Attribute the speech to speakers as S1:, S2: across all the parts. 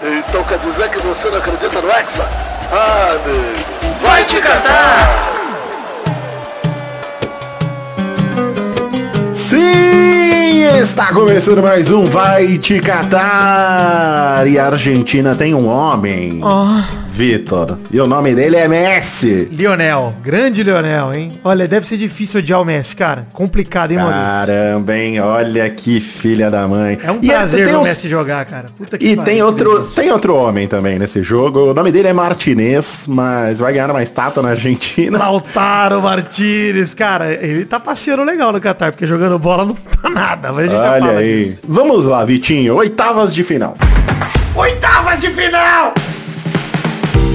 S1: Então quer dizer que você não acredita no Hexa? Ah, amigo. Vai te catar!
S2: Sim, está começando mais um Vai Te Catar. E a Argentina tem um homem, Vitor. E o nome dele é Messi.
S3: Lionel, grande Lionel, hein? Olha, deve ser difícil odiar o Messi, cara. Complicado, hein, Maurício?
S2: Caramba, hein? Olha que filha da mãe.
S3: É um
S2: E
S3: prazer
S2: tem
S3: ver o
S2: uns-
S3: Messi jogar, cara. Puta que
S2: E tem outro, tem outro homem também nesse jogo. O nome dele é Martinez, mas vai ganhar uma estátua na Argentina.
S3: Lautaro Martinez, cara, ele tá passeando legal no Qatar, porque jogando bola não tá nada, mas a gente já
S2: Olha
S3: fala
S2: aí.
S3: disso.
S2: Vamos lá, Vitinho. Oitavas de final.
S3: Oitavas de final!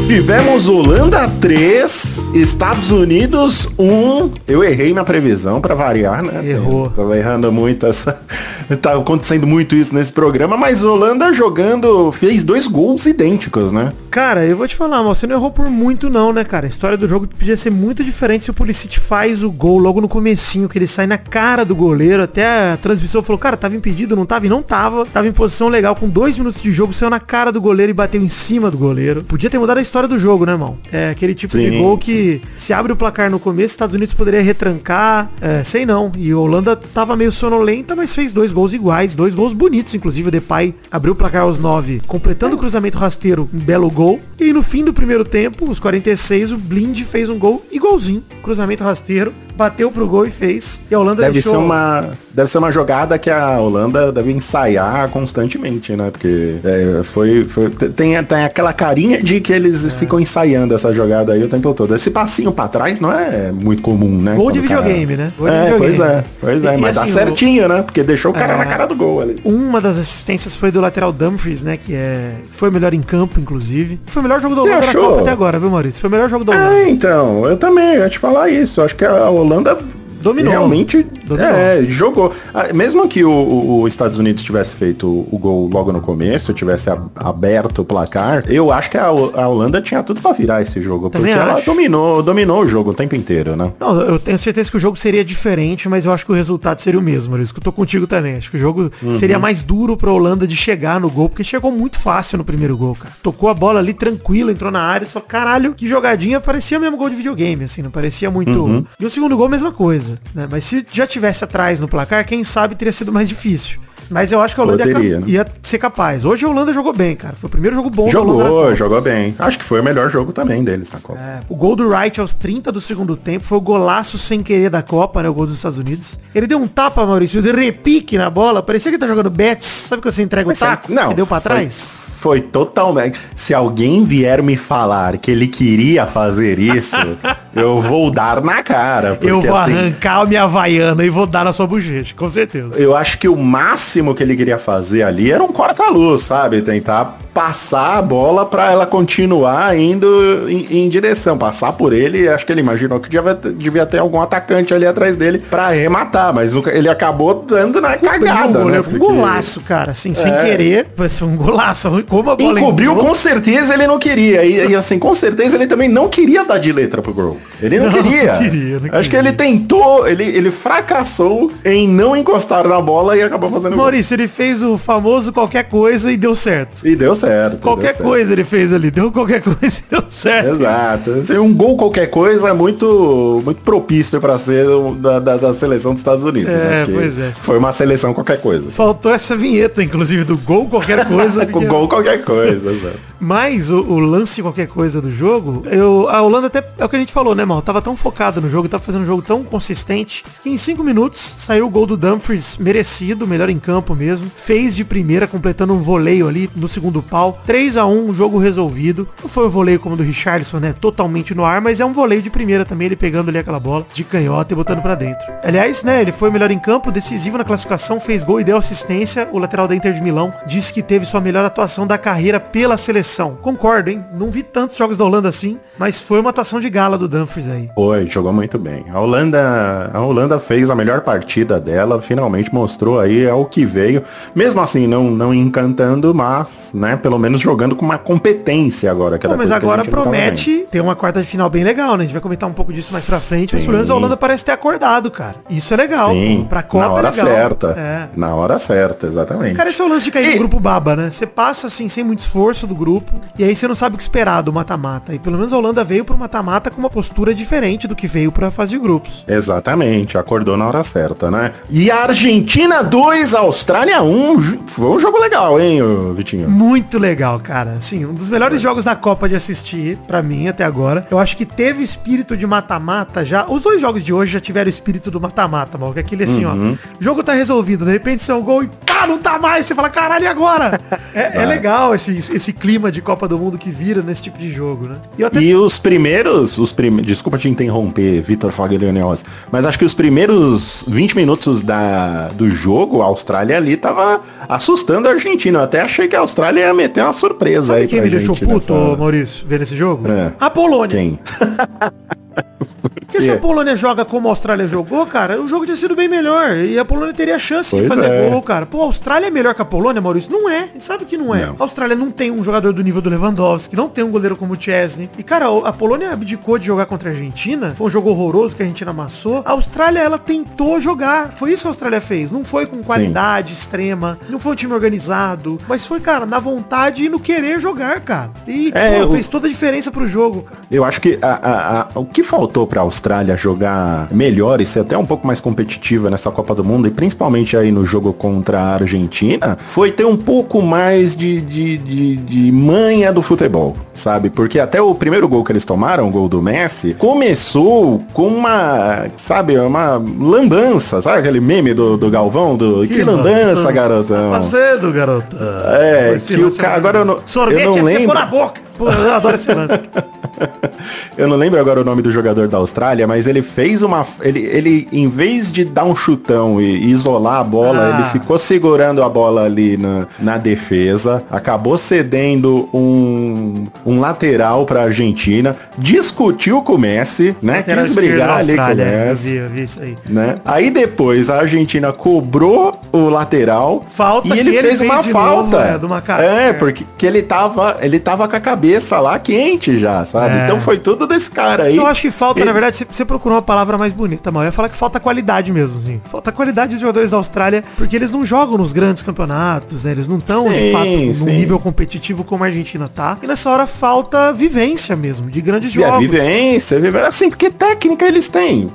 S2: Tivemos Holanda 3, Estados Unidos 1. Eu errei minha previsão pra variar, né?
S3: Errou.
S2: Tava errando muito essa. Tá acontecendo muito isso nesse programa, mas Holanda jogando fez dois gols idênticos, né?
S3: Cara, eu vou te falar, você não errou por muito não, né, cara? A história do jogo podia ser muito diferente se o Pulisic faz o gol logo no comecinho, que ele sai na cara do goleiro, até a transmissão falou, cara, tava impedido, não tava? E não tava. Tava em posição legal, com dois minutos de jogo, saiu na cara do goleiro e bateu em cima do goleiro. Podia ter mudado a história do jogo, né, irmão? É aquele tipo de
S2: Sim,
S3: gol que se abre o placar no começo, Estados Unidos poderia retrancar, é, sei não. E a Holanda tava meio sonolenta, mas fez dois gols iguais, dois gols bonitos, inclusive o Depay abriu o placar aos 9, completando o cruzamento rasteiro, um belo gol. E no fim do primeiro tempo, os 46, o Blind fez um gol igualzinho, cruzamento rasteiro, bateu pro gol e fez. E a Holanda
S2: Deve
S3: deixou
S2: ser, uma, deve ser uma jogada que a Holanda deve ensaiar constantemente, né? Porque é, foi, foi- tem, tem aquela carinha de que eles
S3: É.
S2: ficam ensaiando essa jogada aí o tempo todo. Esse passinho pra trás não é muito comum, né?
S3: Gol de
S2: o cara-
S3: videogame, né? Gol de
S2: é,
S3: videogame.
S2: pois é, pois é,
S3: E- e
S2: mas dá
S3: assim, o-
S2: certinho, né? Porque deixou o cara
S3: É.
S2: na cara do gol ali.
S3: Uma das assistências foi do lateral Dumfries, né? Que é. Foi o melhor em campo, inclusive. Foi o melhor jogo da Holanda na? Copa até agora, viu, Maurício? Foi o melhor jogo da Holanda.
S2: É, então, eu também, eu ia te falar isso. Acho que a Holanda Holanda
S3: Dominou.
S2: realmente
S3: Dominou.
S2: é, jogou. Ah, Mesmo que o, Estados Unidos tivesse feito o, gol logo no começo, tivesse aberto o placar, eu acho que a, a Holanda tinha tudo pra virar esse jogo.
S3: Também
S2: porque ela
S3: acho.
S2: dominou, dominou o jogo o tempo inteiro, né?
S3: Não, eu tenho certeza que o jogo seria diferente, mas eu acho que o resultado seria o mesmo, Maurício. que Eu tô contigo também. Acho que o jogo
S2: Uhum.
S3: seria mais duro pra Holanda de chegar no gol, porque chegou muito fácil no primeiro gol, cara. Tocou a bola ali tranquilo, entrou na área e falou, caralho, que jogadinha, parecia mesmo gol de videogame, assim, não parecia muito.
S2: Uhum.
S3: E o segundo gol, mesma coisa, né? Mas se já tivesse atrás no placar, quem sabe teria sido mais difícil. Mas eu acho que a Holanda ia,
S2: Poderia, né?
S3: ia ser capaz. Hoje a Holanda jogou bem, cara. Foi o primeiro jogo bom da Holanda na
S2: Jogou, jogou bem. Acho que foi o melhor jogo também deles na Copa.
S3: É, o gol do Wright aos 30 do segundo tempo foi o golaço sem querer da Copa, né? O gol dos Estados Unidos. Ele deu um tapa, Maurício, de repique na bola. Parecia que ele tá jogando Betis. Sabe que você entrega o
S2: Mas
S3: taco
S2: não,
S3: e deu pra
S2: foi-
S3: trás?
S2: Foi totalmente. Se alguém vier me falar que ele queria fazer isso, eu vou dar na cara.
S3: Eu
S2: porque,
S3: vou
S2: assim,
S3: arrancar a minha havaiana e vou dar na sua bochecha, com certeza.
S2: Eu acho que o máximo que ele queria fazer ali era um corta-luz, sabe? Tentar passar a bola pra ela continuar indo em, em direção, passar por ele. Acho que ele imaginou que devia, ter- devia ter algum atacante ali atrás dele pra arrematar, mas ele acabou dando na cagada,
S3: um,
S2: né?
S3: goleiro, um
S2: Porque-
S3: golaço, cara, assim, sem
S2: É.
S3: querer. Mas foi um golaço. Como a bola
S2: Encobriu,
S3: entrou.
S2: com certeza ele não queria. E, e, assim, com certeza ele também não queria dar de letra pro gol. Ele não,
S3: Não,
S2: queria.
S3: não queria, não
S2: Acho que ele tentou, ele, ele fracassou em não encostar na bola e acabou fazendo gol.
S3: Maurício, ele fez o famoso qualquer coisa e deu certo.
S2: E deu certo.
S3: Qualquer
S2: deu certo.
S3: coisa ele fez ali. Deu qualquer coisa e deu certo.
S2: Exato. Um gol qualquer coisa é muito, muito propício para ser da, da, da seleção dos Estados Unidos.
S3: É,
S2: né?
S3: Pois é.
S2: Foi uma seleção qualquer coisa.
S3: Faltou essa vinheta, inclusive, do gol, qualquer coisa.
S2: Com gol qualquer coisa. exato.
S3: Mas o, o lance qualquer coisa do jogo, eu, a Holanda até é o que a gente falou, né, mal? Tava tão focado no jogo, tava fazendo um jogo tão consistente, que em cinco minutos saiu o gol do Dumfries merecido, melhor em campo mesmo. Fez de primeira, completando um voleio ali no segundo pau. 3 a 1 jogo resolvido. Não foi um voleio como o do Richarlison, né? Totalmente no ar, mas é um voleio de primeira também, ele pegando ali aquela bola de canhota e botando pra dentro. Aliás, né, ele foi o melhor em campo, decisivo na classificação, fez gol e deu assistência. O lateral da Inter de Milão disse que teve sua melhor atuação da carreira pela seleção. Concordo, hein? Não vi tantos jogos da Holanda assim, mas foi uma atuação de gala do Dumfries aí.
S2: Foi, jogou muito bem. A Holanda, a Holanda fez a melhor partida dela, finalmente mostrou aí é o que veio. Mesmo assim, não, não encantando, mas, né, pelo menos jogando com uma competência agora. Que
S3: Pô,
S2: era
S3: mas agora
S2: vendo.
S3: promete ter uma quarta de final bem legal, né? A gente vai comentar um pouco disso mais pra frente, mas
S2: Sim.
S3: pelo menos a Holanda parece ter acordado, cara. Isso é legal.
S2: Sim,
S3: Pra Copa
S2: na hora
S3: é
S2: certa.
S3: É.
S2: Na hora certa, exatamente.
S3: Cara, esse é o lance de cair
S2: E-
S3: no grupo baba, né? Você passa assim, sem muito esforço do grupo, e aí você não sabe o que esperar do mata-mata. E pelo menos a Holanda veio pro mata-mata com uma postura diferente do que veio pra fase de grupos.
S2: Exatamente, acordou na hora certa, né? E a Argentina 2, Austrália 1, ju- foi um jogo legal, hein, Vitinho?
S3: Muito legal, cara. Assim, um dos melhores jogos da Copa de assistir, pra mim, até agora. Eu acho que teve espírito de mata-mata já. Os dois jogos de hoje já tiveram espírito do mata-mata, mal. Que é aquele assim, ó. O jogo tá resolvido, de repente um gol e pá, não tá mais. Você fala, caralho, e agora? é, é legal esse, esse clima de Copa do Mundo que vira nesse tipo de jogo, né? E até
S2: E os primeiros, os prime... desculpa te interromper, Vitor Faglionios, mas acho que os primeiros 20 minutos da... do jogo, a Austrália ali tava assustando a Argentina. Eu até achei que a Austrália ia meter uma surpresa
S3: Sabe
S2: aí
S3: quem me deixou
S2: gente
S3: puto,
S2: nessa-
S3: Maurício, vendo esse jogo?
S2: É.
S3: A Polônia.
S2: Quem?
S3: Porque se a
S2: quê?
S3: Polônia joga como a Austrália jogou, cara, o jogo tinha sido bem melhor. E a Polônia teria chance de
S2: Pois
S3: fazer
S2: é.
S3: gol, cara. Pô, a Austrália é melhor que a Polônia, Maurício? Não é. A gente sabe que não é.
S2: Não.
S3: A Austrália não tem um jogador do nível do Lewandowski, não tem um goleiro como o Chesney. E, cara, a Polônia abdicou de jogar contra a Argentina. Foi um jogo horroroso que a Argentina amassou. A Austrália, ela tentou jogar. Foi isso que a Austrália fez. Não foi com qualidade extrema. Não foi um time organizado. Mas foi, cara, na vontade e no querer jogar, cara. E,
S2: É,
S3: pô,
S2: eu-
S3: fez toda a diferença pro jogo, cara.
S2: Eu acho que a- a- a- o que faltou pra Austrália jogar melhor e ser até um pouco mais competitiva nessa Copa do Mundo, e principalmente aí no jogo contra a Argentina, foi ter um pouco mais de, de, de, de manha do futebol, sabe? Porque até o primeiro gol que eles tomaram, o gol do Messi, começou com uma, sabe, uma lambança, sabe aquele meme do, do Galvão? Do, que, lambança, garotão.
S3: Tá fazendo, garota?
S2: É, que o
S3: lance
S2: ca-
S3: é
S2: agora eu não-
S3: Sorvete
S2: eu não lembro.
S3: na boca. Pô, eu adoro esse lance.
S2: Eu não lembro agora o nome do jogador da Austrália, mas ele fez uma. Ele, ele em vez de dar um chutão e isolar a bola,
S3: Ah.
S2: ele ficou segurando a bola ali na, na defesa, acabou cedendo um, um lateral pra Argentina, discutiu com o Messi, né?
S3: Lateral
S2: Quis brigar ali com o
S3: Austrália, Eu
S2: Messi.
S3: vi, eu vi isso aí.
S2: Né? Aí depois a Argentina cobrou o lateral
S3: Falta
S2: e ele,
S3: ele
S2: fez
S3: fez
S2: uma falta.
S3: novo, é.
S2: É, porque que ele tava, ele tava com a cabeça lá quente já, sabe?
S3: É.
S2: Então foi tudo desse cara aí.
S3: Eu acho que falta,
S2: Ele-
S3: na verdade, você, procurou uma palavra mais bonita, mal. Eu ia falar que falta qualidade mesmo, sim. Falta qualidade dos jogadores da Austrália, porque eles não jogam nos grandes campeonatos, né? Eles não estão, de fato, num
S2: sim.
S3: nível competitivo como a Argentina tá. E nessa hora falta vivência mesmo, de grandes
S2: E
S3: jogos.
S2: vivência, vivência, assim, porque técnica eles têm,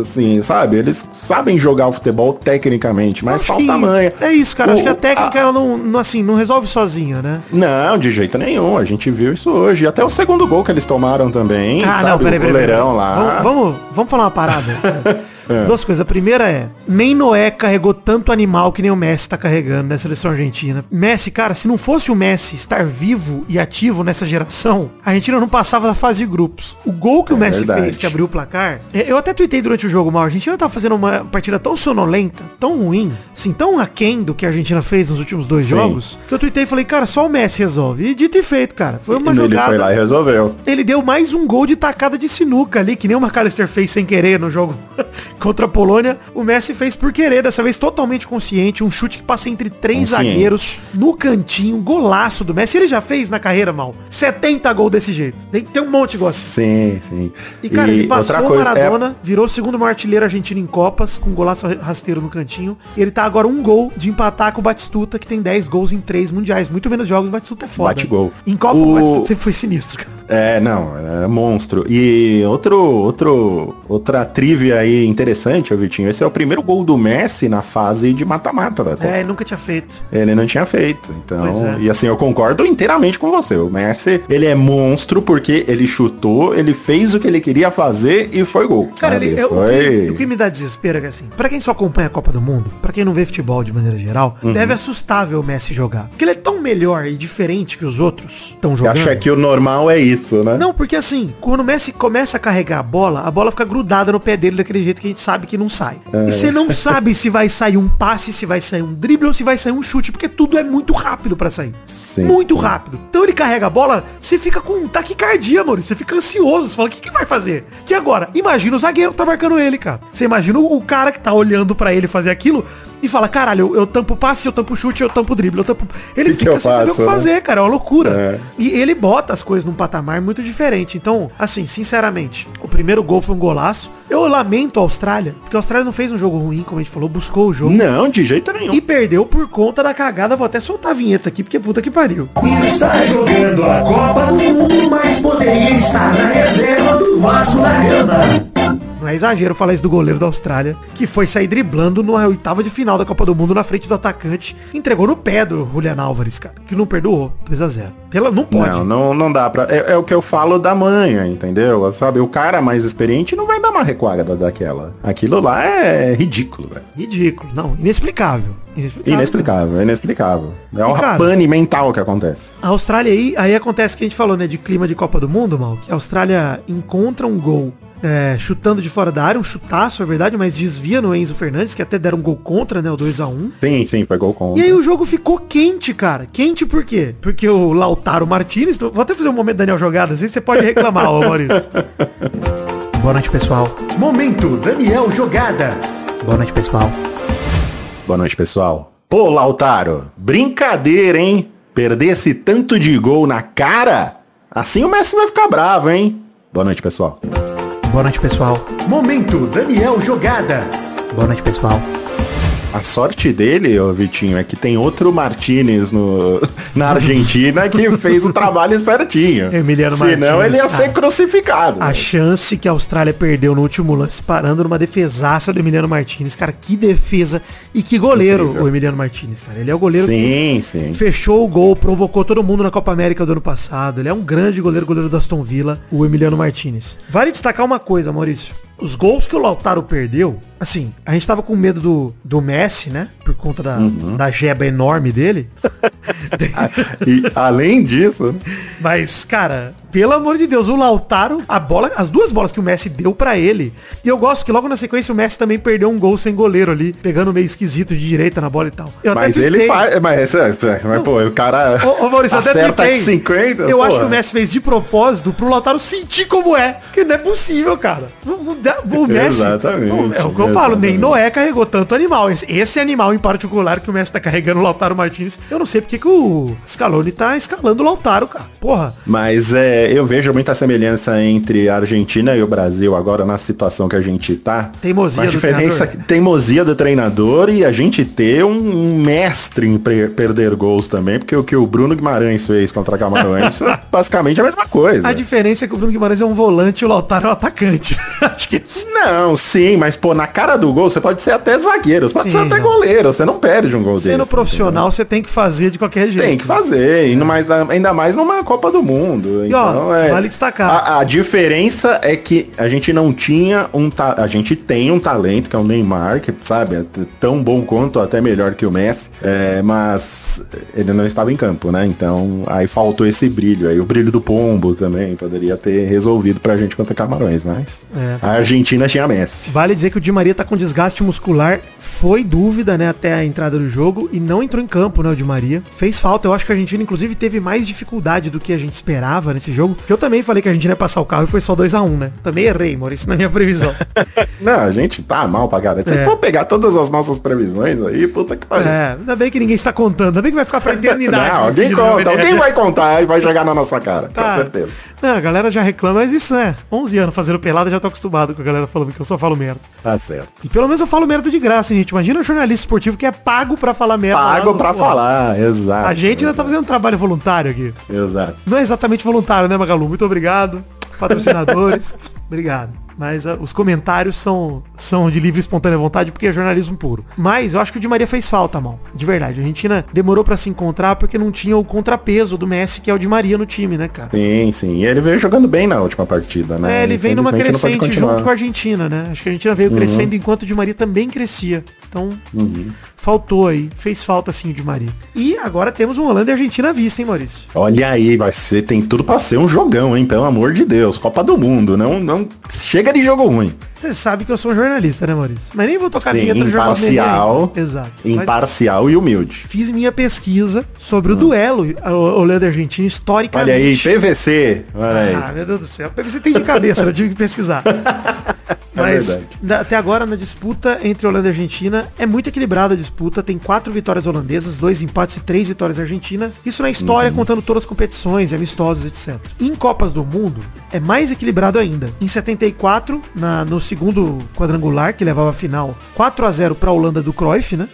S2: assim, sabe? Eles sabem jogar o futebol tecnicamente, mas
S3: Acho
S2: falta
S3: que
S2: manha.
S3: É isso, cara. Acho
S2: O-
S3: que a técnica,
S2: a-
S3: ela não, assim, não resolve sozinha, né?
S2: Não, de jeito nenhum. A gente viu isso hoje. Até o segundo gol que eles tomaram também.
S3: Ah,
S2: sabe?
S3: não, peraí, peraí.
S2: lá.
S3: Vamos, vamos, vamos falar uma parada. Duas coisas. A primeira é, nem Noé carregou tanto animal que nem o Messi tá carregando na seleção argentina. Messi, cara, se não fosse o Messi estar vivo e ativo nessa geração, a Argentina não passava da fase de grupos. O gol que o
S2: É
S3: Messi
S2: verdade.
S3: fez, que abriu o placar, é, eu até tuitei durante o jogo, mal. A Argentina tava fazendo uma partida tão sonolenta, tão ruim, assim, tão aquém do que a Argentina fez nos últimos dois
S2: Sim.
S3: jogos, que eu tuitei e falei, cara, só o Messi resolve. E dito e feito, cara. Foi uma
S2: ele
S3: jogada...
S2: foi lá e resolveu.
S3: Ele deu mais um gol de tacada de sinuca ali, que nem o McAllister fez sem querer no jogo contra a Polônia. O Messi fez por querer, dessa vez totalmente consciente, um chute que passa entre três
S2: Consciente.
S3: zagueiros no cantinho, golaço do Messi. Ele já fez na carreira, mal, 70 gols desse jeito. Tem, tem um monte igual assim.
S2: Sim, sim.
S3: E, cara, ele passou o
S2: é
S3: Maradona, virou o segundo maior artilheiro argentino em Copas, com um golaço rasteiro no cantinho. E ele tá agora um gol de empatar com o Batistuta, que tem 10 gols em 3 mundiais. Muito menos jogos, o Batistuta é foda.
S2: Bate gol.
S3: Em Copa,
S2: O-
S3: o Batistuta sempre foi sinistro, cara.
S2: É, não, é monstro. E outro, outro, outra trivia aí interessante, ô Vitinho, esse é o primeiro gol do Messi na fase de mata-mata da Copa.
S3: É, nunca tinha feito.
S2: Ele não tinha feito. Então,
S3: é.
S2: e assim, eu concordo inteiramente com você. O Messi, ele é monstro porque ele chutou, ele fez o que ele queria fazer e foi gol.
S3: Cara,
S2: sabe?
S3: ele, eu- o,
S2: foi...
S3: que, o que me dá desespero é que assim, pra quem só acompanha a Copa do Mundo, pra quem não vê futebol de maneira geral,
S2: Uhum.
S3: deve assustar ver o Messi jogar. Porque ele é tão melhor e diferente que os outros estão jogando.
S2: acho que o normal é isso. isso, né?
S3: Não, porque assim, quando o Messi começa a carregar a bola, a bola fica grudada no pé dele daquele jeito que a gente sabe que não sai.
S2: É.
S3: E você não sabe se vai sair um passe, se vai sair um drible ou se vai sair um chute, porque tudo é muito rápido pra sair.
S2: Sim.
S3: Muito rápido. Então ele carrega a bola, você fica com taquicardia, mano. Você fica ansioso. Você fala, o que, que vai fazer? Que agora? Imagina o zagueiro que tá marcando ele, cara. Você imagina o o cara que tá olhando pra ele fazer aquilo e fala, caralho, eu, eu tampo passe, eu tampo chute, eu tampo drible, eu tampo... Ele
S2: Que que
S3: fica
S2: eu
S3: sem saber o que
S2: faço, né?
S3: fazer, cara. É uma loucura.
S2: É.
S3: E ele bota as coisas num patamar muito diferente. Então, assim, sinceramente, o primeiro gol foi um golaço. Eu lamento a Austrália, porque a Austrália não fez um jogo ruim, como a gente falou, buscou o jogo.
S2: Não, de jeito nenhum.
S3: E perdeu por conta da cagada. Vou até soltar a vinheta aqui, porque puta que pariu.
S4: Está jogando a Copa do Mundo, mas poderia estar na reserva do Vasco da Gama.
S3: Não é exagero falar isso do goleiro da Austrália, que foi sair driblando na oitava de final da Copa do Mundo na frente do atacante. Entregou no pé do Julian Álvares, cara, que não perdoou. 2 a 0 Pela, Não pode.
S2: Não, não, não dá pra. É, é o que eu falo da manha, entendeu? Sabe, o cara mais experiente não vai dar uma recuada daquela. Aquilo lá é ridículo, velho.
S3: Ridículo. Não, inexplicável. Inexplicável.
S2: Inexplicável, inexplicável. É
S3: cara-
S2: pane mental que acontece.
S3: A Austrália aí, aí acontece o que a gente falou, né, de clima de Copa do Mundo, mal, que a Austrália encontra um gol é, chutando de fora da área, um chutaço, é verdade, mas desvia no Enzo Fernandes, que até deram um gol contra, né, o 2 a 1
S2: Sim, sim, foi gol contra.
S3: E aí o jogo ficou quente, cara. Quente por quê? Porque o Lautaro Martinez, vou até fazer um momento Daniel Jogadas, aí você pode reclamar, ô Maurício. Boa noite, pessoal.
S4: Momento Daniel Jogadas.
S3: Boa noite, pessoal.
S2: Boa noite, pessoal. Pô, Lautaro, brincadeira, hein? Perder esse tanto de gol na cara? Assim o Messi vai ficar bravo, hein? Boa noite, pessoal.
S3: Boa noite, pessoal.
S4: Momento Daniel Jogadas.
S3: Boa noite, pessoal.
S2: A sorte dele, ô Vitinho, é que tem outro Martinez no, na Argentina que fez o trabalho certinho.
S3: Emiliano
S2: Senão
S3: Martinez,
S2: ele ia ser
S3: cara.
S2: crucificado.
S3: A chance que a Austrália perdeu no último lance parando numa defesaça do Emiliano Martinez. Cara, que defesa e que goleiro
S2: Incrível.
S3: o Emiliano Martinez, cara. Ele é o goleiro que
S2: Sim, sim.
S3: fechou o gol, provocou todo mundo na Copa América do ano passado. Ele é um grande goleiro, goleiro do Aston Villa, o Emiliano Martinez. Vale destacar uma coisa, Maurício. Os gols que o Lautaro perdeu, assim, a gente tava com medo do, do Messi, né? Por conta da,
S2: Uhum.
S3: da jeba enorme dele.
S2: E além disso,
S3: Mas, cara, pelo amor de Deus, o Lautaro, a bola, as duas bolas que o Messi deu pra ele. E eu gosto que logo na sequência o Messi também perdeu um gol sem goleiro ali, pegando meio esquisito de direita na bola e tal. Eu até
S2: mas ele faz. Mas, é, é, mas pô, o cara
S3: Ô, ô Maurício, até
S2: acerta de 50.
S3: Eu acho que o Messi fez de propósito pro Lautaro sentir como é. Que não é possível, cara. O, Messi.
S2: Exatamente,
S3: Pô, é o que eu falo, nem. Noé carregou tanto animal. Esse, esse animal em particular que o Messi tá carregando o Lautaro Martins. Eu não sei porque que o Scaloni tá escalando o Lautaro, cara. Porra.
S2: Mas é, eu vejo muita semelhança entre a Argentina e o Brasil agora na situação que a gente tá.
S3: Teimosia
S2: a
S3: do
S2: diferença
S3: treinador.
S2: teimosia do treinador e a gente ter um, mestre em perder gols também, porque o que o Bruno Guimarães fez contra Camarões é basicamente a mesma coisa.
S3: A diferença é que o Bruno Guimarães é um volante e o Lautaro é um atacante. Acho que
S2: Não, sim, mas pô, na cara do gol você pode ser até zagueiro, você pode
S3: Sim,
S2: ser até goleiro, você não perde um gol desse.
S3: sendo profissional, você tem que fazer de qualquer jeito.
S2: Tem que fazer, e no mais- ainda mais numa Copa do Mundo.
S3: E, ó,
S2: Então, é,
S3: vale destacar.
S2: A, a diferença é que a gente não tinha um a gente tem um talento que é o Neymar, que sabe, é tão bom quanto, até melhor que o Messi, é, mas ele não estava em campo, né? Então aí faltou esse brilho aí, o brilho do pombo também poderia ter resolvido pra gente contra Camarões, mas
S3: É.
S2: a Argentina tinha Messi.
S3: Vale dizer que o Di Maria tá com desgaste muscular, foi dúvida, né, até a entrada do jogo e não entrou em campo, né, o Di Maria. Fez falta, eu acho que a Argentina inclusive teve mais dificuldade do que a gente esperava nesse jogo, que eu também falei que a Argentina ia passar o carro e foi só 2 a 1 né? Também errei, Maurício, na minha previsão.
S2: Não, a gente tá mal pra caralho. Se
S3: É.
S2: for pegar todas as nossas previsões aí, puta que pariu.
S3: é, ainda bem que ninguém está contando, ainda bem que vai ficar pra eternidade.
S2: Não, alguém conta, alguém vai contar e vai jogar na nossa cara,
S3: Tá.
S2: com certeza.
S3: Não, a galera já reclama, mas isso é 11 anos fazendo pelada, já tô acostumado com a galera falando que eu só falo merda.
S2: Tá certo.
S3: E pelo menos eu falo merda de graça, gente. Imagina um jornalista esportivo que é pago pra falar merda.
S2: Pago pra falar, exato.
S3: A gente ainda tá fazendo um trabalho voluntário aqui.
S2: Exato.
S3: Não é exatamente voluntário, né, Magalu? Muito obrigado. Patrocinadores. obrigado. Mas ah, os comentários são, são de livre e espontânea vontade porque é jornalismo puro. Mas eu acho que o Di Maria fez falta, mal. De verdade. A Argentina demorou pra se encontrar porque não tinha o contrapeso do Messi, que é o Di Maria no time, né, cara?
S2: Sim, sim. E ele veio jogando bem na última partida, né?
S3: É, ele vem numa crescente junto com a Argentina, né? Acho que a Argentina veio crescendo enquanto o Di Maria também crescia. Então, faltou aí. Fez falta sim o Di Maria. E agora temos um Holanda e Argentina à vista, hein, Maurício?
S2: Olha aí, vai ser, tem tudo pra ser um jogão, hein? Pelo amor de Deus. Copa do Mundo. Não, não chega de jogo ruim.
S3: Você sabe que eu sou um jornalista, né, Maurício? Mas nem vou tocar
S2: Sim,
S3: vinheta
S2: imparcial.
S3: Exato. Mas
S2: Imparcial e humilde.
S3: fiz minha pesquisa sobre o duelo Holanda e Argentina historicamente.
S2: Olha aí, PVC. Olha aí.
S3: Ah, meu Deus do céu. Você tem de cabeça, eu tive que pesquisar. Mas
S2: verdade.
S3: da- até agora na disputa entre Holanda e Argentina é muito equilibrada a disputa. Tem quatro vitórias holandesas, dois empates e três vitórias argentinas. Isso na história, contando todas as competições, amistosos, etc. Em Copas do Mundo é mais equilibrado ainda. Em 74, na, no segundo quadrangular, que levava a final 4 a 0 para a Holanda do Cruyff, né?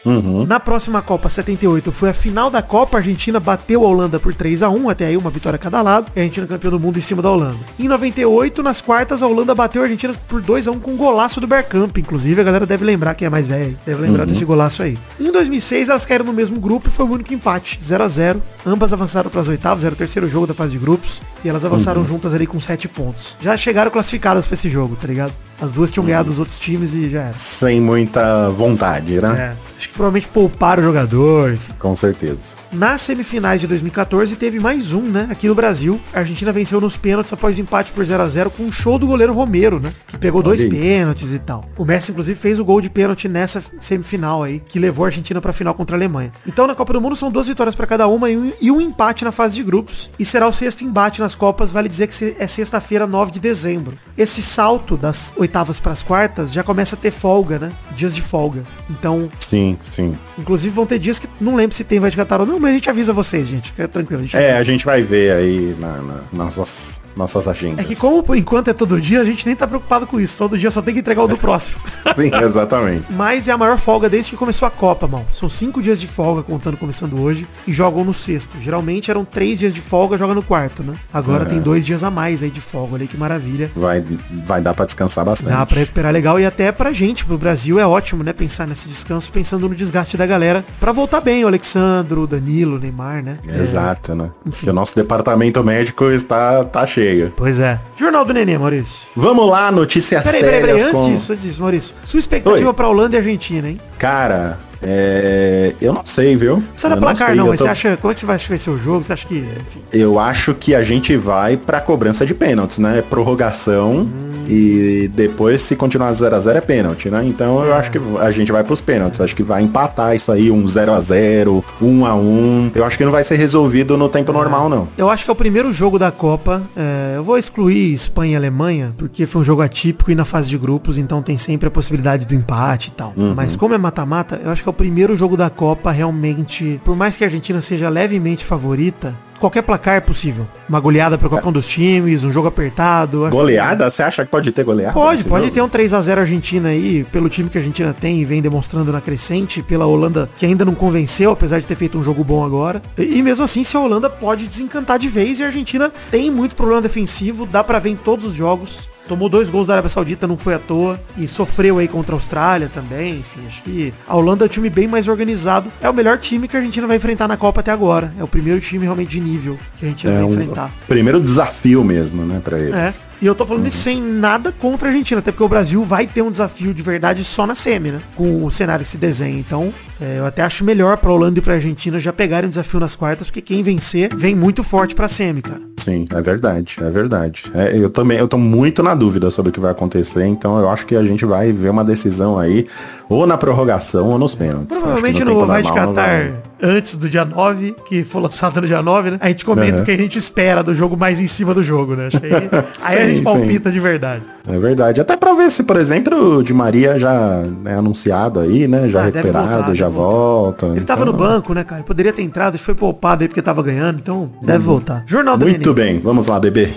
S3: Na próxima Copa 78 foi a final da Copa, a Argentina bateu a Holanda por 3 a 1 até aí uma vitória cada lado. E a Argentina campeão do mundo em cima da Holanda. Em 98, nas quartas, a Holanda bateu a Argentina por 2 a 1 com um golaço do Bergkamp. Inclusive, a galera deve lembrar quem é mais velho. Deve lembrar desse golaço aí. Em 2006, elas caíram no mesmo grupo e foi o único empate, 0 a 0 Ambas avançaram para as oitavas, era o terceiro jogo da fase de grupos. E elas avançaram juntas ali com 7 pontos. Já chegaram classificadas pra esse jogo, tá ligado? As duas tinham ganhado os outros times e já era.
S2: Sem muita vontade, né?
S3: É. Acho que provavelmente pouparam o jogador, enfim.
S2: Com certeza.
S3: Nas semifinais de 2014 teve mais um, né? Aqui no Brasil. A Argentina venceu nos pênaltis após o empate por 0 a 0 com um show do goleiro Romero, né? Que pegou dois pênaltis e tal. O Messi, inclusive, fez o gol de pênalti nessa semifinal aí, que levou a Argentina pra final contra a Alemanha. Então, na Copa do Mundo são duas vitórias pra cada uma e um, e um empate na fase de grupos. E será o sexto embate nas Copas, vale dizer que é sexta-feira, 9 de dezembro. Esse salto das oitavas pras quartas já começa a ter folga, né? Dias de folga. Então,
S2: Sim, sim.
S3: Inclusive vão ter dias que não lembro se tem vai de Catar ou não, a gente avisa vocês, gente. Fica tranquilo. A
S2: É, a gente vai ver aí na, na- nas nossas, nossas agendas.
S3: É que como por enquanto é todo dia, a gente nem tá preocupado com isso. Todo dia só tem que entregar o do próximo.
S2: Sim, exatamente.
S3: Mas é a maior folga desde que começou a Copa, mal. São cinco dias de folga, contando começando hoje, e jogam no sexto. Geralmente eram três dias de folga, joga no quarto, né? Agora
S2: É.
S3: tem dois dias a mais aí de folga, olha que maravilha.
S2: Vai, vai dar pra descansar bastante.
S3: Dá pra recuperar legal e até pra gente, pro Brasil, é ótimo, né? Pensar nesse descanso, pensando no desgaste da galera, pra voltar bem, o Alexandro, o Danilo, o Neymar, né? É,
S2: Exato, né? Porque o nosso departamento médico está tá cheio.
S3: Pois é. Jornal do Nenê, Maurício.
S2: Vamos lá, notícias
S3: Peraí, peraí, peraí. Antes
S2: com...
S3: disso, antes disso, Maurício. Sua expectativa
S2: Oi.
S3: pra Holanda e Argentina, hein?
S2: Cara, é... eu não sei, viu?
S3: Precisa da
S2: Eu
S3: placar, não,
S2: eu
S3: mas
S2: tô-
S3: você acha. Como é que você vai ver seu jogo? Você acha que. Enfim.
S2: Eu acho que a gente vai pra cobrança de pênaltis, né? Prorrogação
S3: Hum.
S2: e depois se continuar 0x0 é pênalti, né? Então eu acho que a gente vai pros pênaltis. Acho que vai empatar isso aí, um 0x0, 1x1. Eu acho que não vai ser resolvido no tempo normal, não.
S3: Eu acho que é o primeiro jogo da Copa. é, eu vou excluir Espanha e Alemanha, porque foi um jogo atípico e na fase de grupos, então tem sempre a possibilidade do empate e tal. Mas como é mata-mata, eu acho que é o primeiro jogo da Copa realmente. Por mais que a Argentina seja levemente favorita, qualquer placar é possível. Uma goleada pra qualquer um dos times, um jogo apertado.
S2: Goleada? Você acha que pode ter goleada?
S3: Pode, pode
S2: jogo?
S3: ter um 3x0 Argentina aí, pelo time que a Argentina tem e vem demonstrando na crescente, pela Holanda que ainda não convenceu, apesar de ter feito um jogo bom agora. E, e mesmo assim, se a Holanda pode desencantar de vez e a Argentina tem muito problema defensivo, dá pra ver em todos os jogos. Tomou dois gols da Arábia Saudita, não foi à toa. E sofreu aí contra a Austrália também. Enfim, acho que a Holanda é um time bem mais organizado. É o melhor time que a Argentina vai enfrentar na Copa até agora. É o primeiro time realmente de nível que a Argentina
S2: É
S3: vai
S2: um
S3: enfrentar.
S2: primeiro desafio mesmo, né, pra eles.
S3: É. E eu tô falando isso sem nada contra a Argentina, até porque o Brasil vai ter um desafio de verdade só na semi, né? Com o cenário que se desenha. Então, é, eu até acho melhor pra Holanda e pra Argentina já pegarem um desafio nas quartas, porque quem vencer vem muito forte pra semi, cara.
S2: Sim, é verdade, é verdade. É, eu também, eu tô muito na dúvida sobre o que vai acontecer, então eu acho que a gente vai ver uma decisão aí, ou na prorrogação ou nos pênaltis.
S3: Provavelmente no Vai
S2: não
S3: Qatar
S2: vai.
S3: antes do dia 9, que foi lançado no dia 9, né? A gente comenta
S2: Uhum.
S3: o que a gente espera do jogo mais em cima do jogo, né? Acho que aí, aí a
S2: Sim,
S3: gente
S2: sim.
S3: palpita de verdade.
S2: É verdade. Até pra ver se, por exemplo, o Di Maria já é anunciado aí, né? Já
S3: Ah,
S2: recuperado,
S3: voltar,
S2: já volta.
S3: Ele tava
S2: Então,
S3: no banco, né, cara? Ele poderia ter entrado, ele foi poupado aí porque tava ganhando, então deve voltar. Jornal do
S2: Uhum. Muito
S3: Nenê.
S2: bem, vamos lá, bebê.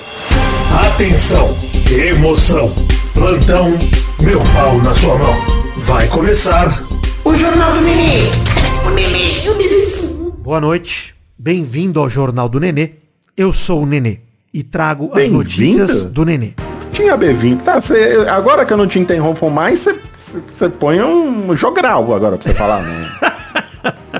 S4: Atenção, emoção, plantão, meu pau na sua mão. Vai começar o Jornal do Nenê. O Nenê, o Nenê.
S3: Boa noite, bem-vindo ao Jornal do Nenê. Eu sou o Nenê e trago as notícias do Nenê.
S2: tinha B20. Tá, cê, agora que eu não te interrompo mais, você põe um jogral agora pra você falar, né?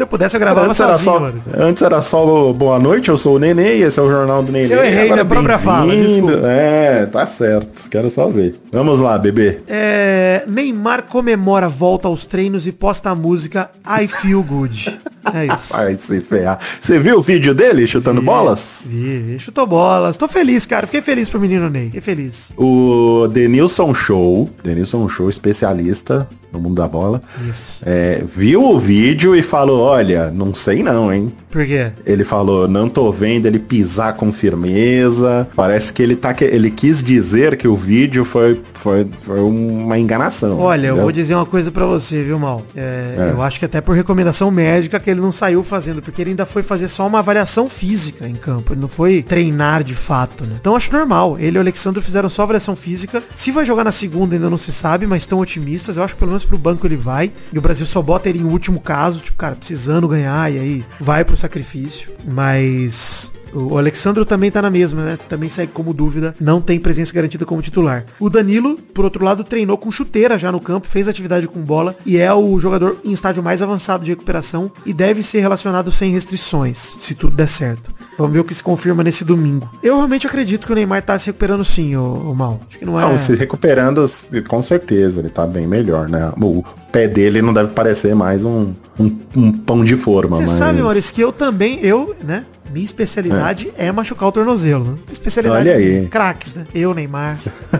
S3: Se eu pudesse, eu gravava
S2: antes era,
S3: sozinho,
S2: só,
S3: mano.
S2: antes era só Boa Noite, eu sou o Nenê, esse é o Jornal do Nenê.
S3: Eu errei
S2: Agora
S3: na própria fala, desculpa.
S2: É, tá certo. Quero só ver. Vamos lá, bebê.
S3: É, Neymar comemora volta aos treinos e posta a música I Feel Good. É isso.
S2: Vai se ferrar. Você viu o vídeo dele chutando bolas?
S3: Vi, chutou bolas. Tô feliz, cara. Fiquei feliz pro menino Ney. Fiquei feliz.
S2: O Denilson Show, Denilson Show, especialista no mundo da bola,
S3: Isso.
S2: é, viu o vídeo e falou, olha, não sei não, hein?
S3: Por quê?
S2: Ele falou, não tô vendo ele pisar com firmeza. Parece que ele tá que- ele quis dizer que o vídeo foi foi, foi uma enganação.
S3: Olha, eu
S2: entendeu?
S3: vou dizer uma coisa pra você, viu, Mal? É,
S2: É.
S3: Eu acho que até por recomendação médica que ele não saiu fazendo, porque ele ainda foi fazer só uma avaliação física em campo. Ele não foi treinar de fato, né? Então acho normal. Ele e o Alexandre fizeram só avaliação física. Se vai jogar na segunda ainda não se sabe, mas estão otimistas. Eu acho que pelo menos pro banco ele vai. E o Brasil só bota ele em último caso, tipo, cara, precisando ganhar, e aí vai pro sacrifício. Mas. O Alexandro também tá na mesma, né? Também segue como dúvida, não tem presença garantida como titular. O Danilo, por outro lado, treinou com chuteira já no campo, fez atividade com bola e é o jogador em estágio mais avançado de recuperação e deve ser relacionado sem restrições, se tudo der certo. Vamos ver o que se confirma nesse domingo. Eu realmente acredito que o Neymar tá se recuperando sim, o, Mal. Acho que não é.
S2: Não, se recuperando, com certeza, ele tá bem melhor, né? O pé dele não deve parecer mais um, um, um pão de forma,
S3: Você
S2: mas...
S3: sabe, Maurício, que eu também, eu, né? Minha especialidade é, machucar o tornozelo. Né? Especialidade
S2: Olha aí.
S3: de craques, né? Eu, Neymar,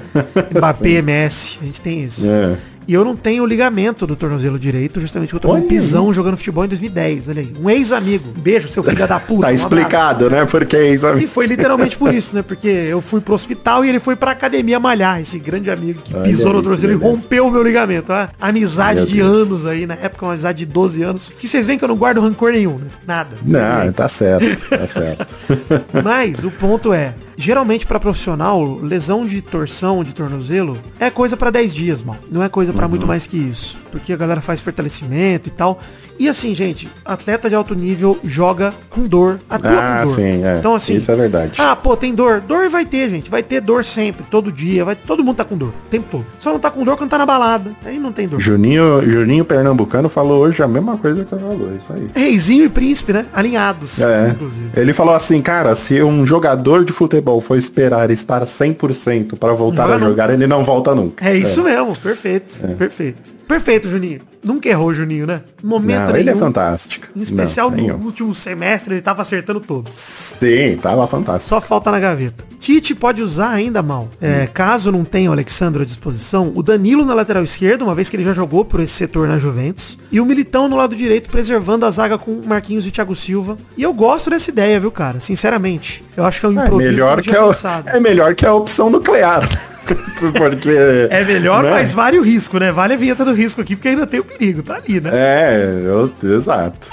S3: Mbappé, Messi, a gente tem isso.
S2: É.
S3: E eu não tenho o ligamento do tornozelo direito, justamente porque eu tomei um pisão jogando futebol em 2010. Olha aí. Um ex-amigo. Beijo, seu filho da puta.
S2: Tá
S3: um
S2: explicado, né? Porque é
S3: abraço. E foi literalmente por isso, né? Porque eu fui pro hospital e ele foi pra academia malhar. Esse grande amigo que
S2: Olha
S3: pisou
S2: aí,
S3: no tornozelo e rompeu o meu ligamento. Ó. Amizade de anos aí, na época uma amizade de 12 anos. Que vocês veem que eu não guardo rancor nenhum, né? Nada.
S2: Não, tá certo, tá certo.
S3: Mas o ponto é, geralmente pra profissional, lesão de torção de tornozelo é coisa pra 10 dias, mal. Não é coisa pra
S2: Uhum.
S3: muito mais que isso, porque a galera faz fortalecimento e tal. E assim, gente, atleta de alto nível joga com dor, atua
S2: Ah,
S3: com dor.
S2: sim, é.
S3: Então assim,
S2: Isso é verdade.
S3: Ah, pô, tem dor. Dor vai ter, gente. Vai ter dor sempre, todo dia. Vai, todo mundo tá com dor, o tempo todo. Só não tá com dor quando tá na balada. Aí não tem dor.
S2: Juninho, Juninho Pernambucano falou hoje a mesma coisa que você falou, isso aí.
S3: Reizinho e príncipe, né? Alinhados,
S2: É.
S3: inclusive.
S2: Ele falou assim, cara, se um jogador de futebol for esperar estar 100% para voltar
S3: Não,
S2: a
S3: não.
S2: jogar, ele não volta nunca.
S3: É isso mesmo, perfeito, perfeito. Perfeito, Juninho. Nunca errou, Juninho, né? Momento
S2: Não, ele é fantástico.
S3: Em especial
S2: Não,
S3: no
S2: nenhum.
S3: último semestre, ele tava acertando todos.
S2: Sim, tava fantástico.
S3: Só falta na gaveta. Tite pode usar ainda mal. É, caso não tenha o Alexandre à disposição, o Danilo na lateral esquerda, uma vez que ele já jogou por esse setor na Juventus, e o Militão no lado direito, preservando a zaga com Marquinhos e Thiago Silva. E eu gosto dessa ideia, viu, cara? Sinceramente. Eu acho que é um
S2: É
S3: improviso
S2: melhor,
S3: não
S2: que
S3: tinha
S2: é, o- é melhor que a opção nuclear. Porque.
S3: É melhor,
S2: né?
S3: mas vale o risco, né? Vale a vinheta do risco aqui, porque ainda tem o perigo, tá ali, né?
S2: É, eu- exato.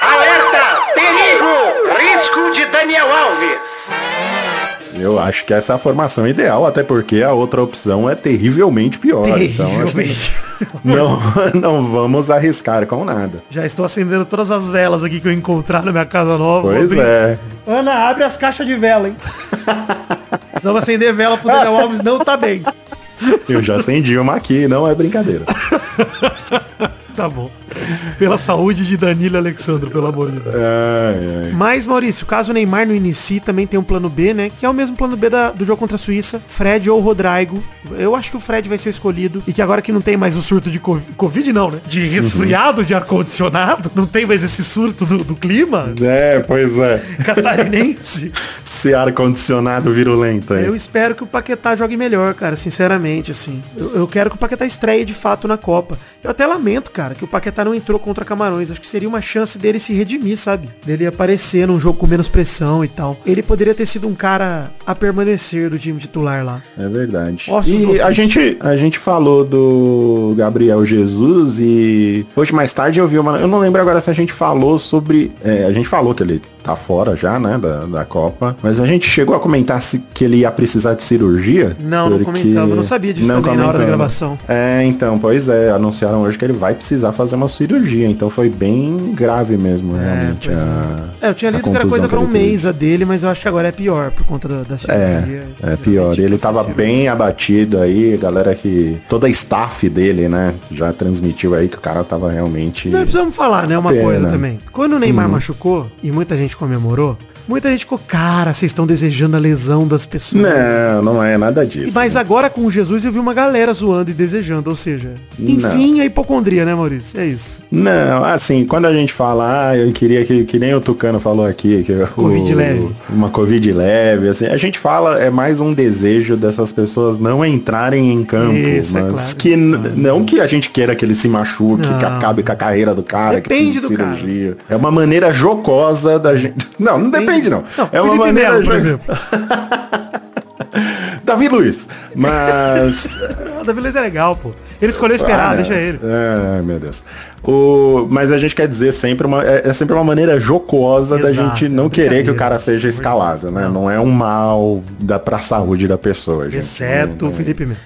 S1: Alerta! Perigo! Risco de Daniel Alves!
S2: Eu acho que essa é a formação ideal, até porque a outra opção é terrivelmente pior. Então,
S3: Terrivelmente.
S2: não, não vamos arriscar com nada.
S3: Já estou acendendo todas as velas aqui que eu encontrar na minha casa nova.
S2: Pois é.
S3: Ana, abre as caixas de vela, hein? Vamos acender vela pro Daniel Alves, não tá bem.
S2: Eu já acendi uma aqui, não é brincadeira.
S3: Tá bom. Pela saúde de Danilo Alexandre, pelo amor de Deus.
S2: Ai, ai.
S3: Mas, Maurício, caso o Neymar não inicie, também tem um plano B, né? Que é o mesmo plano B da- do jogo contra a Suíça. Fred ou Rodrigo. Eu acho que o Fred vai ser escolhido. E que agora que não tem mais o surto de Covid, Covid não, né? De resfriado, de ar-condicionado. Não tem mais esse surto do, do clima
S2: É, pois é.
S3: catarinense.
S2: Esse ar-condicionado virulento aí.
S3: Eu espero que o Paquetá jogue melhor, cara, sinceramente, assim. Eu, eu quero que o Paquetá estreie de fato na Copa. Eu até lamento, cara, que o Paquetá não entrou contra Camarões. Acho que seria uma chance dele se redimir, sabe? Dele aparecer num jogo com menos pressão e tal. Ele poderia ter sido um cara a permanecer do time titular lá.
S2: É verdade.
S3: Ossos
S2: e a gente, a gente falou do Gabriel Jesus e hoje mais tarde eu vi uma. Eu não lembro agora se a gente falou sobre. é, a gente falou que ele tá fora já, né, da, da Copa. Mas a gente chegou a comentar se, que ele ia precisar de cirurgia.
S3: Não, não comentamos. Eu não sabia disso também na hora da gravação.
S2: É, então, pois é. Anunciaram hoje que ele vai precisar fazer uma cirurgia. Então foi bem grave mesmo,
S3: É,
S2: realmente. a-
S3: É, eu tinha lido que era coisa pra um mês a dele, mas eu acho que agora é pior por conta da, da cirurgia.
S2: É, é pior. Ele tava
S3: essa
S2: bem abatido aí, galera que. Toda a staff dele, né? Já transmitiu aí que o cara tava realmente.
S3: Não, precisamos falar, né, uma
S2: Pena.
S3: coisa também. Quando o Neymar
S2: Uhum.
S3: machucou, e muita gente comemorou, muita gente ficou, cara, vocês estão desejando a lesão das pessoas.
S2: Não, não é nada disso.
S3: Mas
S2: né?
S3: agora com Jesus eu vi uma galera zoando e desejando, ou seja, enfim, a hipocondria, né, Maurício? É isso.
S2: Não, assim, quando a gente fala, ah, eu queria que, que nem o Tucano falou aqui, que
S3: Covid
S2: o-
S3: leve.
S2: Uma Covid leve, assim, a gente fala, é mais um desejo dessas pessoas não entrarem em campo,
S3: Isso, é
S2: mas
S3: claro.
S2: que n- não que a gente queira que ele se machuque, que
S3: Não.
S2: acabe com a carreira do cara,
S3: Depende
S2: que precise de
S3: cara.
S2: cirurgia. É uma maneira jocosa da gente. Não, não depende não.
S3: Não,
S2: é uma
S3: Felipe
S2: maneira
S3: Melo, por exemplo.
S2: Davi Luiz. Mas
S3: O Davi Luiz é legal, pô. Ele escolheu esperar,
S2: Ah,
S3: deixa ele.
S2: Ai, meu Deus. O, mas a gente quer dizer sempre uma, é, é sempre uma maneira jocosa da
S3: Exato,
S2: gente não
S3: é
S2: querer que o cara seja
S3: de
S2: escalado, né?
S3: Não.
S2: Não. é um mal da, pra saúde da pessoa, gente.
S3: Exceto
S2: Não-
S3: o Felipe Melo.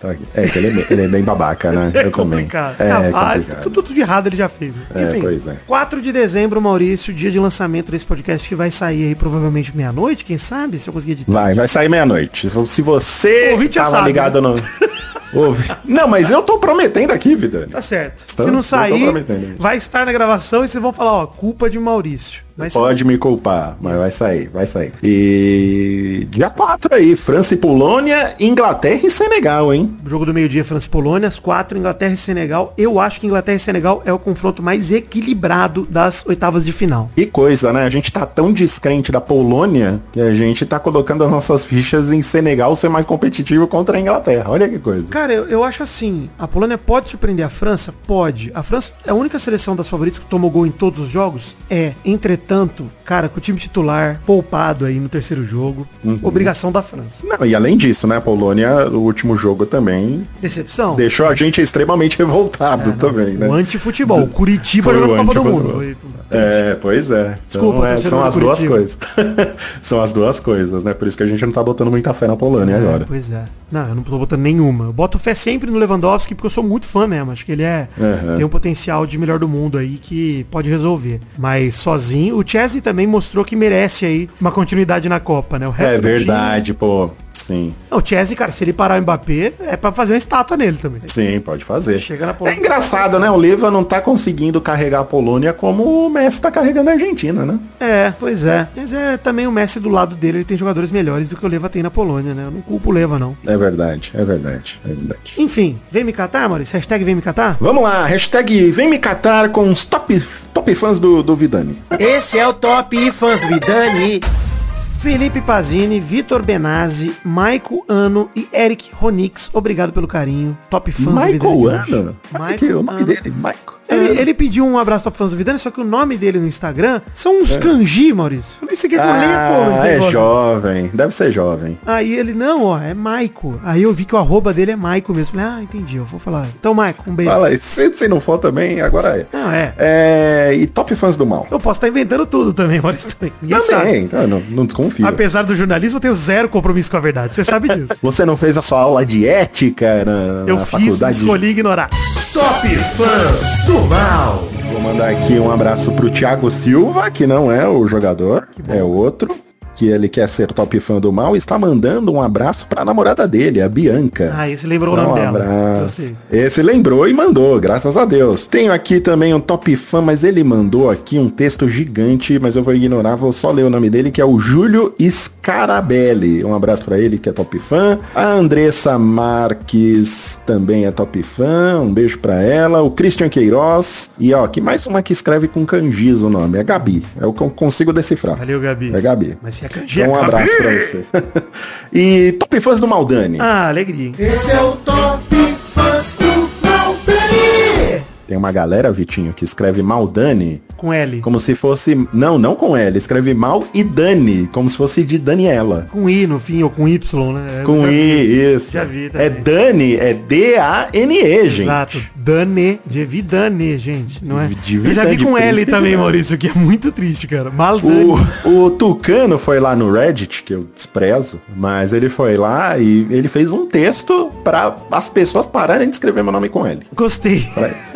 S2: Tá. É que ele é, bem, ele é bem babaca, né?
S3: É
S2: Eu também.
S3: complicado.
S2: É,
S3: Ah,
S2: é
S3: vai,
S2: complicado.
S3: tudo, tudo de errado ele já fez. né?
S2: É,
S3: Enfim,
S2: pois é.
S3: 4 de dezembro, Maurício, dia de lançamento desse podcast que vai sair aí provavelmente meia-noite, quem sabe, se eu conseguir editar.
S2: Vai, vai sair meia-noite. Se- você tava
S3: sabe,
S2: ligado no... Ouve. Não, mas eu tô prometendo aqui, Vidani.
S3: Tá certo.
S2: Então,
S3: se não sair, vai estar na gravação e vocês vão falar, ó, culpa de Maurício. Vai
S2: Pode me culpar, mas vai sair, vai sair. E dia 4 aí, França e Polônia, Inglaterra e Senegal, hein?
S3: Jogo do meio-dia, França e Polônia, as quatro, Inglaterra e Senegal. Eu acho que Inglaterra e Senegal é o confronto mais equilibrado das oitavas de final.
S2: Que coisa, né? A gente tá tão descrente da Polônia que a gente tá colocando as nossas fichas em Senegal ser mais competitivo contra a Inglaterra. Olha que coisa.
S3: Cara, eu, eu acho assim, a Polônia pode surpreender a França? Pode. A França é a única seleção das favoritas que tomou gol em todos os jogos? É. Entretanto, cara, com o time titular poupado aí no terceiro jogo,
S2: Uhum.
S3: obrigação da França.
S2: Não, e além disso, né? A Polônia, o último jogo também
S3: Decepção?
S2: deixou a gente extremamente revoltado também, né?
S3: O antifutebol. O Curitiba
S2: o
S3: Copa do. Mundo. Foi-
S2: É, pois é.
S3: Desculpa,
S2: Então, é, são as duas
S3: Curitiba.
S2: coisas. são as duas coisas, né? Por isso que a gente não tá botando muita fé na Polônia
S3: É,
S2: agora.
S3: Pois é. Não, eu não tô botando nenhuma. Eu boto fé sempre no Lewandowski porque eu sou muito fã mesmo. Acho que ele é
S2: Uhum.
S3: tem um potencial de melhor do mundo aí que pode resolver. Mas sozinho, o Chesney também mostrou que merece aí uma continuidade na Copa, né? O resto
S2: É
S3: do time-
S2: verdade, pô. Sim.
S3: Não, o Chesney, cara, se ele parar o Mbappé, é pra fazer uma estátua nele também.
S2: Sim, pode fazer.
S3: Chega na
S2: É
S3: Polônia.
S2: engraçado, né? O Leva não tá conseguindo carregar a Polônia como o Messi tá carregando a Argentina, né?
S3: É, pois é. Mas é também o Messi do lado dele, ele tem jogadores melhores do que o Leva tem na Polônia, né? Eu não culpo o Leva, não.
S2: É verdade, é verdade, é verdade.
S3: Enfim, vem me catar, Maurício? Hashtag vem me catar?
S2: Vamos lá, hashtag vem me catar com os top, top fãs do, do Vidani.
S3: Esse é o Top Fãs do Vidani. Felipe Pazini, Vitor Benazzi, Maico Ano e Eric Ronix. Obrigado pelo carinho. Top fãs do
S2: Michael
S3: hoje.
S2: Ano. Olha
S3: Michael
S2: o nome
S3: Ano.
S2: dele, Michael.
S3: Ele, ele pediu um abraço top fãs do Vidani, só que o nome dele no Instagram são uns kanji, Maurício. Falei, você quer que eu leia como esse
S2: Ah, é jovem, deve ser jovem.
S3: Aí ele, não, ó, é Maico. Aí eu vi que o arroba dele é Maico mesmo. Falei, ah, entendi, eu vou falar. Então, Maico, um beijo.
S2: Fala aí, se, se não for também, agora é.
S3: Não, é.
S2: É, e top fãs do mal.
S3: Eu posso estar inventando tudo também, Maurício, também. Sabe.
S2: Também, eu não, não desconfio.
S3: Apesar do jornalismo, eu tenho zero compromisso com a verdade. Você sabe disso.
S2: Você não fez a sua aula de ética na,
S3: Eu
S2: na
S3: fiz,
S2: faculdade?
S3: escolhi ignorar.
S4: Top Fãs do Mal.
S2: Vou mandar aqui um abraço pro Thiago Silva, que não é o jogador, é outro. Que ele quer ser top fã do mal, está mandando um abraço pra namorada dele, a Bianca.
S3: Ah, esse lembrou o
S2: Então,
S3: nome
S2: um abraço. Esse lembrou e mandou, graças a Deus. Tenho aqui também um top fã, mas ele mandou aqui um texto gigante, mas eu vou ignorar, vou só ler o nome dele, que é o Júlio Scarabelli. Um abraço pra ele, que é top fã. A Andressa Marques também é top fã, um beijo pra ela. O Christian Queiroz. E ó, aqui mais uma que escreve com kanjis o nome, é Gabi. É o que eu consigo decifrar.
S3: Valeu, Gabi.
S2: É Gabi.
S3: Mas se é é
S2: Então um abraço pra você. e top fãs do Maldani.
S3: Ah, alegria.
S4: Esse é o Top.
S2: Tem uma galera, Vitinho, que escreve Maldani
S3: Com L.
S2: como se fosse. Não, não com L. Escreve mal e Dani, como se fosse de Daniela.
S3: Com I no fim, ou com Y, né? Eu
S2: Com
S3: já vi.
S2: I, isso.
S3: Já vi
S2: é. Dani, é D-A-N-E, gente.
S3: Exato. Dane, de Vidane, gente. Não é?
S2: De
S3: Eu já vi com L também,
S2: de-
S3: Maurício, que é muito triste, cara. Maldani.
S2: O, o Tucano foi lá no Reddit, que eu desprezo, mas ele foi lá e ele fez um texto para as pessoas pararem de escrever meu nome com L.
S3: Gostei.
S2: E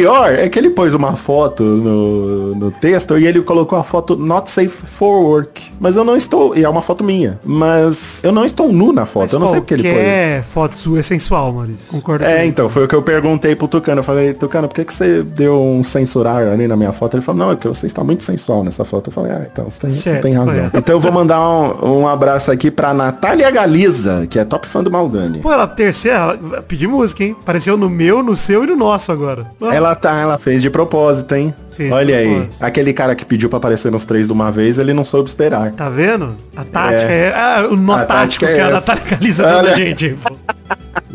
S2: pior é que ele pôs uma foto no, no texto e ele colocou a foto not safe for work. Mas eu não estou, e é uma foto minha, mas eu não estou nu na foto,
S3: Mas
S2: eu não sei porque ele pôs.
S3: qualquer foto sua é sensual, Maurício. Concorda
S2: É, então, foi o que eu perguntei pro Tucano. Eu falei, Tucano, por que, que você deu um censurar ali na minha foto? Ele falou, não, é que você está muito sensual nessa foto. Eu falei, ah, então você tem, você
S3: Certo,
S2: tem razão.
S3: correto.
S2: Então eu vou mandar um, um abraço aqui pra Natália Galiza, que é top fã do Maldani.
S3: Pô, ela terceira, ela pediu música, hein? Apareceu no meu, no seu e no nosso agora. Ah,
S2: Ela tá, ela fez de propósito, hein?
S3: Fez
S2: Olha aí,
S3: propósito.
S2: aquele cara que pediu pra aparecer nos três de uma vez, ele não soube esperar.
S3: Tá vendo? A tática
S2: É.
S3: é. Ah, o nó
S2: A
S3: tático
S2: é
S3: que a
S2: essa.
S3: Natália Caliza da gente.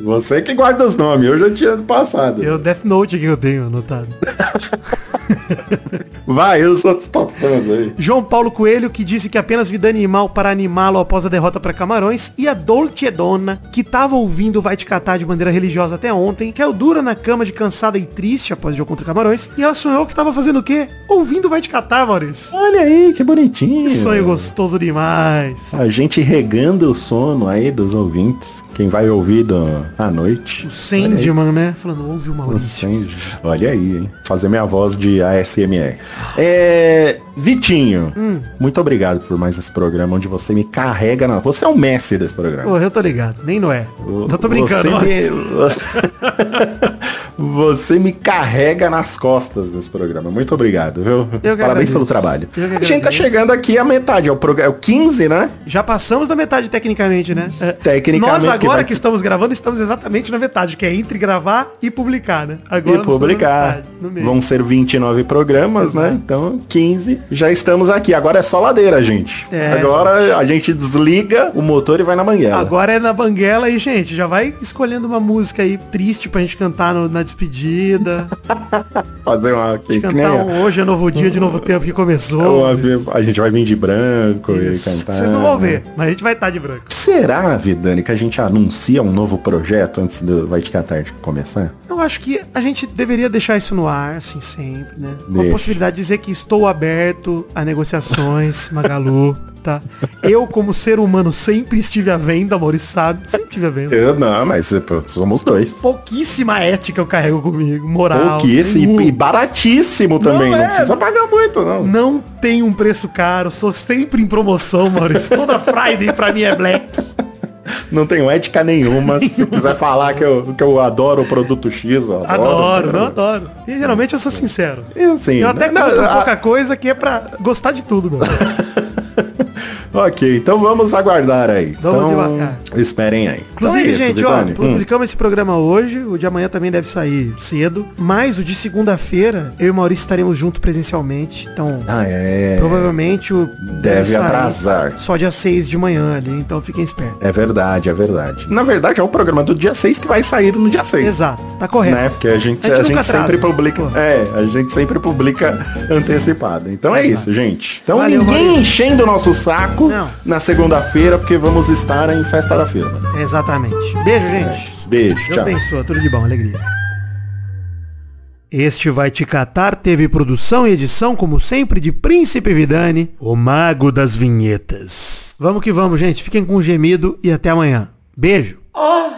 S2: Você que guarda os nomes, eu já tinha passado.
S3: É o Death Note que eu tenho anotado.
S2: Vai, os outros top fãs aí.
S3: João Paulo Coelho, que disse que apenas vida animal para animá-lo após a derrota para Camarões. E a Dolce Donna, que tava ouvindo o Vai Te Catar de bandeira religiosa até ontem, que é o dura na cama de cansada e triste após o jogo contra Camarões. E ela sonhou que tava fazendo o quê? Ouvindo o Vai Te Catar, Maurício.
S2: Olha aí, que bonitinho.
S3: Que sonho gostoso demais.
S2: A gente regando o sono aí dos ouvintes. Quem vai ouvir do, à noite.
S3: O Sandman, né? Falando, ouve o
S2: O
S3: Maurício.
S2: Sandy. Olha aí, hein? Fazer minha voz de ASMR. É. Vitinho,
S3: Hum.
S2: muito obrigado por mais esse programa onde você me carrega na. Você é o Messi desse programa.
S3: Pô, eu tô ligado. Nem não é. Não tô brincando.
S2: Você me, você me carrega nas costas desse programa. Muito obrigado, viu?
S3: Eu que
S2: Parabéns pelo trabalho.
S3: Que
S2: A gente tá chegando aqui à metade. É o, prog... é o 15, né?
S3: Já passamos da metade tecnicamente, né? É,
S2: Tecnicamente,
S3: Nós
S2: que
S3: agora
S2: vai-
S3: que estamos gravando, estamos exatamente na metade, que é entre gravar e publicar, né? Agora
S2: e publicar.
S3: metade.
S2: Vão ser 29 programas, né?
S3: Exato.
S2: Então, 15. Já estamos aqui. Agora é só ladeira, gente.
S3: É,
S2: Agora a gente desliga o motor e vai na manguela.
S3: Agora é na banguela e, gente, já vai escolhendo uma música aí triste pra gente cantar no- na despedida.
S2: Fazer uma... Que,
S3: cantar um Hoje é Novo Dia de Novo Tempo que começou.
S2: A gente vai vir de branco
S3: Isso.
S2: e cantar.
S3: Vocês não vão ver, mas a gente vai estar de branco.
S2: Será, Vidani, que a gente anuncia um novo projeto antes do Vai Catar de começar?
S3: Eu acho que a gente deveria deixar isso no ar, assim, sempre, né? Uma
S2: Deixa.
S3: possibilidade de dizer que estou aberto a negociações, Magalu, tá? Eu, como ser humano, sempre estive à venda, Maurício sabe, sempre estive à venda.
S2: Eu não, mas somos dois.
S3: Pouquíssima ética eu carrego comigo, moral.
S2: Pouquíssimo e baratíssimo também. Não,
S3: é.
S2: precisa pagar muito, não.
S3: Não tem um preço caro, sou sempre em promoção, Maurício. Toda Friday pra mim é black.
S2: Não tenho ética nenhuma. Se quiser falar que eu, que eu adoro o produto X, eu adoro.
S3: Adoro, não adoro. E geralmente eu sou sincero.
S2: E assim,
S3: Eu até
S2: não,
S3: compro
S2: a-
S3: pouca coisa que é pra gostar de tudo, meu.
S2: Ok, então vamos aguardar aí.
S3: Vamos
S2: então,
S3: devagar.
S2: esperem aí.
S3: Inclusive,
S2: então é isso,
S3: gente, ó,
S2: Vidani. Hum.
S3: publicamos esse programa hoje, o de amanhã também deve sair cedo, mas o de segunda-feira, eu e o Maurício estaremos juntos presencialmente, então
S2: Ah, é.
S3: provavelmente o
S2: Deve
S3: sair
S2: atrasar.
S3: Só dia 6 de manhã ali, então fiquem espertos.
S2: É verdade, é verdade. Na verdade, é o programa do dia 6 que vai sair no dia 6.
S3: Exato, tá correto.
S2: Né? Porque a gente,
S3: A
S2: a
S3: gente
S2: gente,
S3: nunca atrasa,
S2: sempre publica.
S3: pô.
S2: É, a gente sempre publica antecipado. Então é
S3: Exato.
S2: isso, gente. Então
S3: Valeu,
S2: ninguém
S3: Maurício.
S2: enchendo o nosso saco
S3: Não.
S2: na segunda-feira, porque vamos estar em festa da firma.
S3: Exatamente. Beijo, gente.
S2: Beijo,
S3: Deus
S2: tchau.
S3: abençoe, tudo de bom, alegria. Este Vai Te Catar teve produção e edição, como sempre, de Príncipe Vidani, o mago das vinhetas. Vamos que vamos, gente. Fiquem com o gemido e até amanhã. Beijo.
S5: Oh,